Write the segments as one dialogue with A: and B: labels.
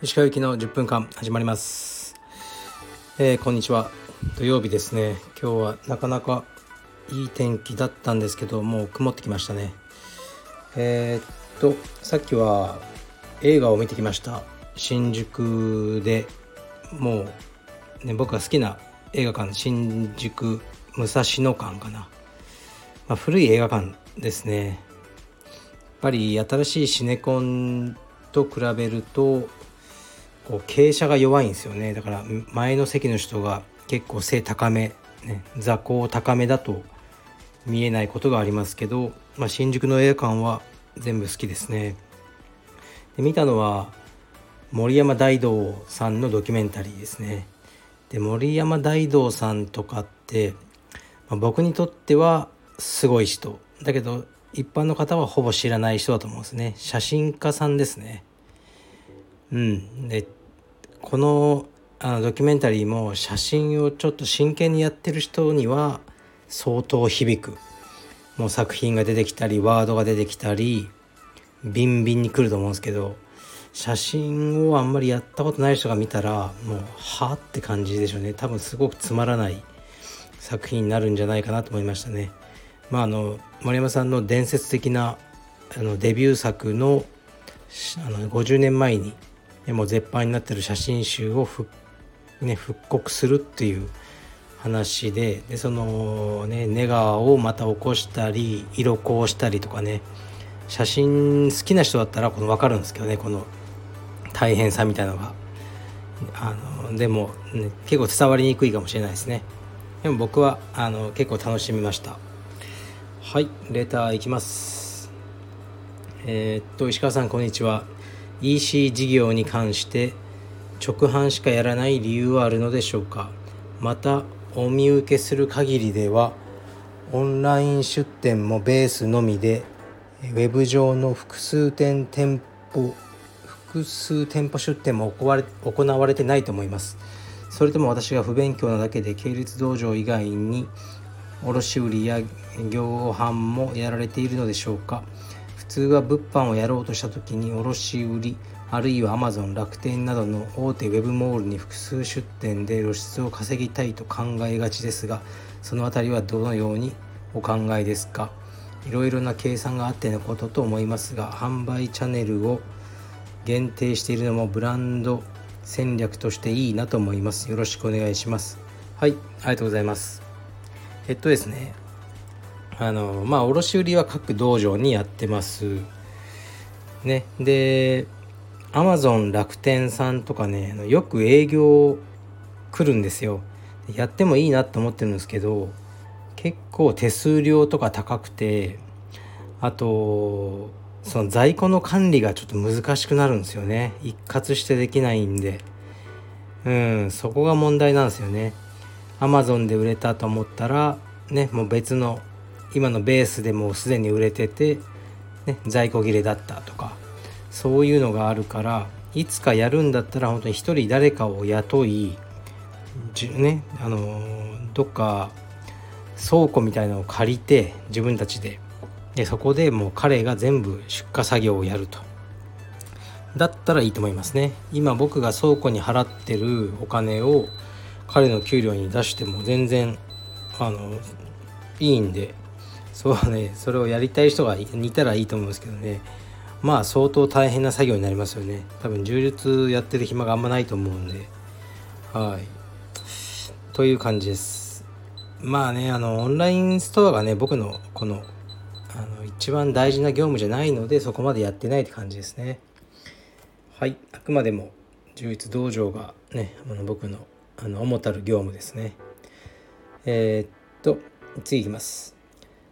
A: 石川行きの10分間始まります、えー、こんにちは。土曜日ですね。今日はなかなかいい天気だったんですけどもう曇ってきましたね。えー、っとさっきは映画を見てきました。新宿でもう、ね、僕が好きな映画館新宿武蔵野館かな、まあ、古い映画館ですね。やっぱり新しいシネコンと比べるとこう傾斜が弱いんですよね。だから前の席の人が結構背高め、ね、座高高めだと見えないことがありますけど、まあ、新宿の映画館は全部好きですね。で見たのは森山大道さんのドキュメンタリーですね。で森山大道さんとかって、まあ、僕にとってはすごい人。だけど一般の方はほぼ知らない人だと思うんですね。写真家さんですね。うん。でこのあのドキュメンタリーも写真をちょっと真剣にやってる人には相当響く。もう作品が出てきたりワードが出てきたりビンビンに来ると思うんですけど写真をあんまりやったことない人が見たらもうはって感じでしょうね。多分すごくつまらない作品になるんじゃないかなと思いましたね。まあ、あの森山さんの伝説的なあのデビュー作のあの50年前にでも絶版になってる写真集をふ、ね、復刻するっていう話ででそのねネガをまた起こしたり色こうしたりとかね写真好きな人だったらこの分かるんですけどねこの大変さみたいなのが。あのでも、ね、結構伝わりにくいかもしれないですね。でも僕はあの結構楽しみました。はいレターいきます。えー、っと石川さんこんにちは。EC 事業に関して直販しかやらない理由はあるのでしょうか？またお見受けする限りではオンライン出店もベースのみでウェブ上の複数店店舗複数店舗出店も行われ行われてないと思います。それとも私が不勉強なだけで系列道場以外に卸売や業販もやられているのでしょうか。普通は物販をやろうとした時に卸売あるいはアマゾン楽天などの大手ウェブモールに複数出店で露出を稼ぎたいと考えがちですがその辺りはどのようにお考えですか。いろいろな計算があってのことと思いますが販売チャンネルを限定しているのもブランド戦略としていいなと思います。よろしくお願いします。はいありがとうございます。えっとですねあのまあ卸売は各道場にやってます。ね。でアマゾン楽天さんとかねよく営業来るんですよ。やってもいいなと思ってるんですけど結構手数料とか高くてあとその在庫の管理がちょっと難しくなるんですよね。一括してできないんで。うんそこが問題なんですよね。アマゾンで売れたと思ったらねもう別の今のベースでもうすでに売れてて、ね、在庫切れだったとかそういうのがあるからいつかやるんだったら本当に一人誰かを雇いねあのどっか倉庫みたいなのを借りて自分たちで。でそこでもう彼が全部出荷作業をやると。だったらいいと思いますね。今僕が倉庫に払ってるお金を彼の給料に出しても全然あのいいんでそうねそれをやりたい人がいたらいいと思うんですけどね。まあ相当大変な作業になりますよね。多分充実やってる暇があんまないと思うんで。はい。という感じです。まあねあのオンラインストアがね僕のこのあの一番大事な業務じゃないのでそこまでやってないって感じですね。はい。あくまでも充実道場がねあの僕のあの主たる業務ですね。えー、っと次いきます。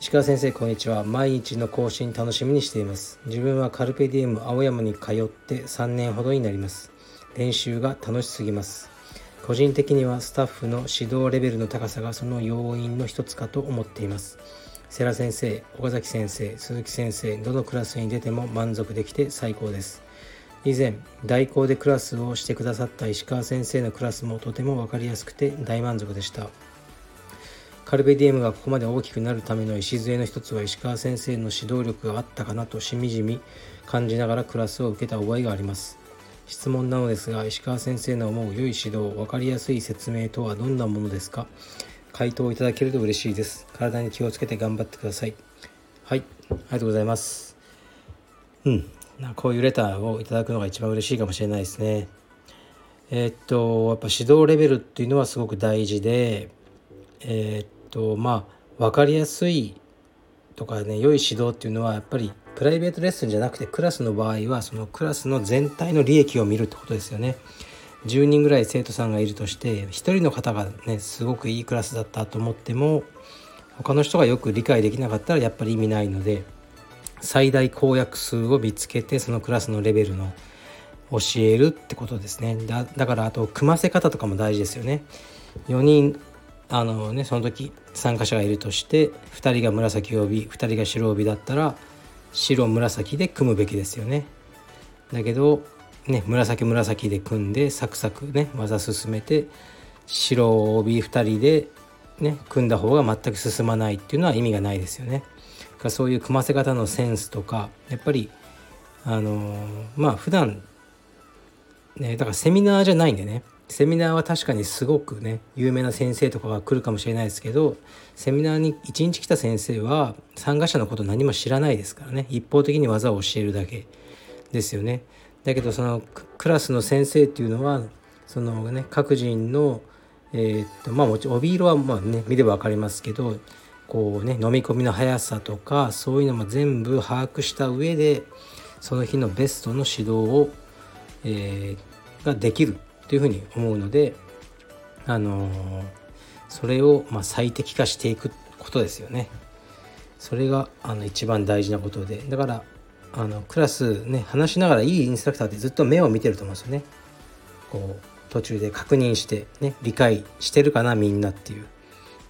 A: 石川先生こんにちは。毎日の更新楽しみにしています。自分はカルペディウム青山に通って3年ほどになります。練習が楽しすぎます。個人的にはスタッフの指導レベルの高さがその要因の一つかと思っています。世良先生岡崎先生鈴木先生どのクラスに出ても満足できて最高です。以前代行でクラスをしてくださった石川先生のクラスもとても分かりやすくて大満足でした。カルベディエムがここまで大きくなるための礎の一つは石川先生の指導力があったかなとしみじみ感じながらクラスを受けた覚えがあります。質問なのですが石川先生の思う良い指導分かりやすい説明とはどんなものですか？回答いただけると嬉しいです。体に気をつけて頑張ってください。はい。ありがとうございます。うん。こういうレターをいただくのが一番嬉しいかもしれないですねえー、っとやっぱ指導レベルっていうのはすごく大事でえー、っとまあ分かりやすいとかね良い指導っていうのはやっぱりプライベートレッスンじゃなくてクラスの場合はそのクラスの全体の利益を見るってことですよね。10人ぐらい生徒さんがいるとして1人の方がねすごくいいクラスだったと思っても他の人がよく理解できなかったらやっぱり意味ないので最大公約数を見つけてそのクラスのレベルの教えるってことですね。だだからあと組ませ方とかも大事ですよね。4人あのねその時参加者がいるとして2人が紫帯2人が白帯だったら白紫で組むべきですよね。だけどね紫紫で組んでサクサクね技進めて白帯2人でね組んだ方が全く進まないっていうのは意味がないですよね。そういう組ませ方のセンスとかやっぱりあのまあ普段ねだからセミナーじゃないんでねセミナーは確かにすごくね有名な先生とかが来るかもしれないですけどセミナーに1日来た先生は参加者のこと何も知らないですからね一方的に技を教えるだけですよね。だけどそのクラスの先生っていうのはそのね各人のえー、っとまあもちろん帯色はまあね見れば分かりますけどこうね飲み込みの速さとかそういうのも全部把握した上でその日のベストの指導を、えー、ができるというふうに思うので、あのー、それをま最適化していくことですよね。それがあの一番大事なことでだからあのクラスね話しながらいいインストラクターってずっと目を見てると思うんですよね。こう途中で確認してね理解してるかなみんなっていう。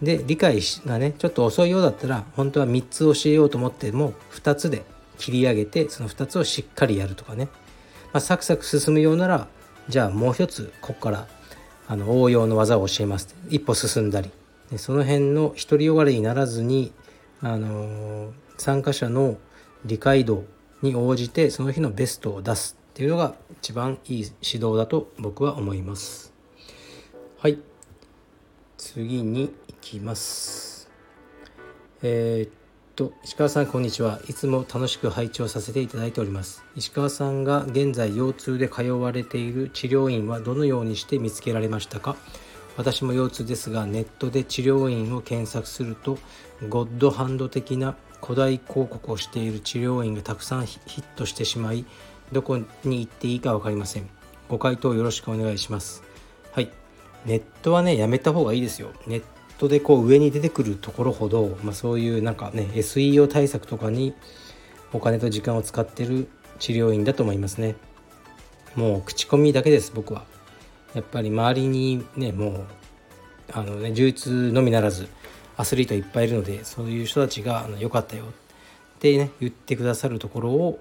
A: で理解がねちょっと遅いようだったら本当は3つ教えようと思っても2つで切り上げてその2つをしっかりやるとかね、まあ、サクサク進むようならじゃあもう一つここからあの応用の技を教えます。一歩進んだり。でその辺の独りよがりにならずに、あの参加者の理解度に応じてその日のベストを出すっていうのが一番いい指導だと僕は思います。はい。次にきます。えー、と石川さんこんにちは。いつも楽しく拝聴させていただいております。石川さんが現在腰痛で通われている治療院はどのようにして見つけられましたか？私も腰痛ですがネットで治療院を検索するとゴッドハンド的な古代広告をしている治療院がたくさんヒットしてしまいどこに行っていいか分かりません。ご回答よろしくお願いします。はい。ネットはねやめた方がいいですよ。ネットでこう上に出てくるところほど、まあ、そういうなんかね SEO 対策とかにお金と時間を使ってる治療院だと思いますね。もう口コミだけです僕は。やっぱり周りにねもうあのね充実のみならずアスリートいっぱいいるのでそういう人たちがあの良かったよ。ってね言ってくださるところを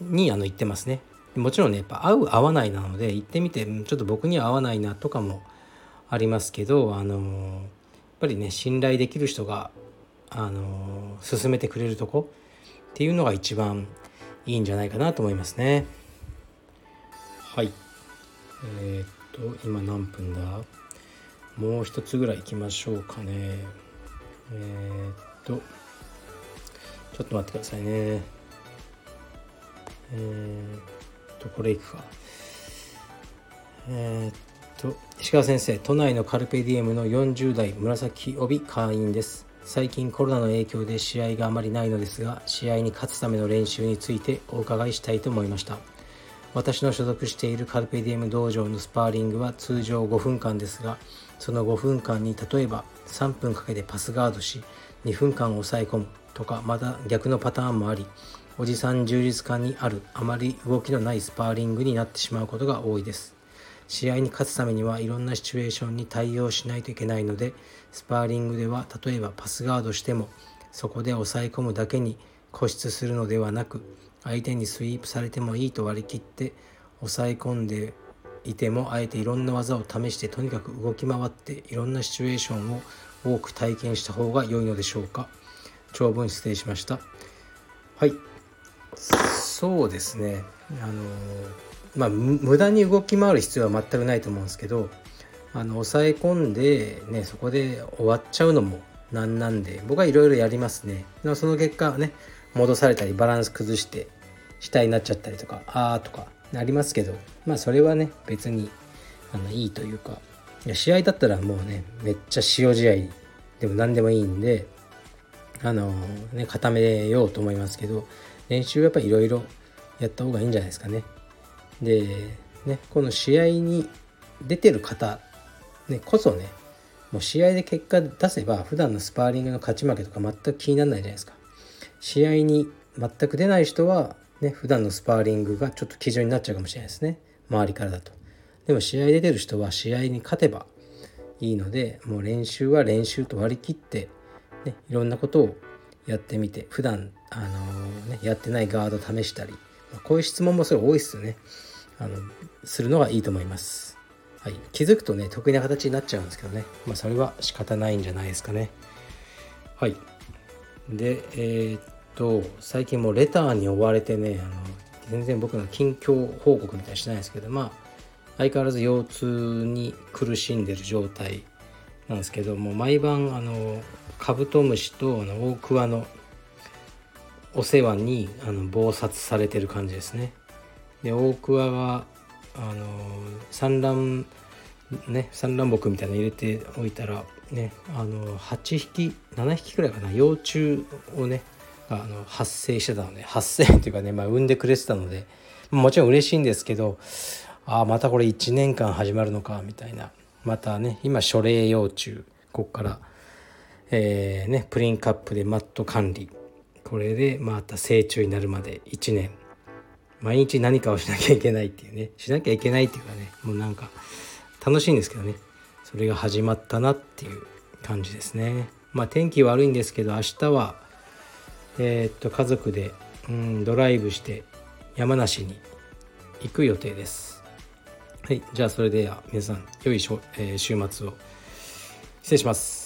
A: にあの言ってますね。もちろんねやっぱ合う合わないなので行ってみてちょっと僕には合わないなとかもありますけどあのぱりね信頼できる人があの進めてくれるとこっていうのが一番いいんじゃないかなと思いますね。はい。えー、っと今何分だ？もう一つぐらい行きましょうかね。えー、っとちょっと待ってくださいね。えー、っとこれいくか。えー、っと石川先生都内のカルペディエムの40代紫帯会員です。最近コロナの影響で試合があまりないのですが試合に勝つための練習についてお伺いしたいと思いました。私の所属しているカルペディエム道場のスパーリングは通常5分間ですがその5分間に例えば3分かけてパスガードし2分間抑え込むとかまた逆のパターンもありおじさん充実感にあるあまり動きのないスパーリングになってしまうことが多いです。試合に勝つためにはいろんなシチュエーションに対応しないといけないのでスパーリングでは例えばパスガードしてもそこで抑え込むだけに固執するのではなく相手にスイープされてもいいと割り切って抑え込んでいてもあえていろんな技を試してとにかく動き回っていろんなシチュエーションを多く体験した方が良いのでしょうか。長文失礼しました。はい。そうですね。あのまあ無駄に動き回る必要は全くないと思うんですけどあの抑え込んでねそこで終わっちゃうのもなんなんで僕はいろいろやりますねその結果ね戻されたりバランス崩して死体になっちゃったりとかあーとかありますけどまあそれはね別にあのいいというか試合だったらもうねめっちゃ塩試合でも何でもいいんであのね固めようと思いますけど練習はやっぱりいろいろやった方がいいんじゃないですかね。でねこの試合に出てる方、ね、こそねもう試合で結果出せば普段のスパーリングの勝ち負けとか全く気にならないじゃないですか。試合に全く出ない人はね普段のスパーリングがちょっと基準になっちゃうかもしれないですね周りからだと。でも試合で出る人は試合に勝てばいいのでもう練習は練習と割り切って、ね、いろんなことをやってみて普段あのー、ね、やってないガード試したり、こういう質問もすごい多いですよね。あのするのがいいと思います、はい、気づくとね得意な形になっちゃうんですけどね、まあ、それは仕方ないんじゃないですかね。はい。でえー、っと最近もうレターに追われてねあの全然僕の近況報告みたいにしないですけどまあ相変わらず腰痛に苦しんでる状態なんですけども毎晩あのカブトムシとあの大桑のお世話にあの忙殺されてる感じですね。で大桑はあの産卵ね産卵木みたいなの入れておいたらねあの8匹7匹くらいかな。幼虫をねあの発生してたので発生っていうかね、まあ、産んでくれてたのでもちろん嬉しいんですけどああまたこれ1年間始まるのかみたいな。またね今初齢幼虫こっからえー、ねプリンカップでマット管理。これでまた成虫になるまで1年。毎日何かをしなきゃいけないっていうね。しなきゃいけないっていうかね。もうなんか楽しいんですけどね。それが始まったなっていう感じですね。まあ天気悪いんですけど明日はえー、っと家族でうんドライブして山梨に行く予定です。はいじゃあそれでは皆さん良い、え、週末を。失礼します。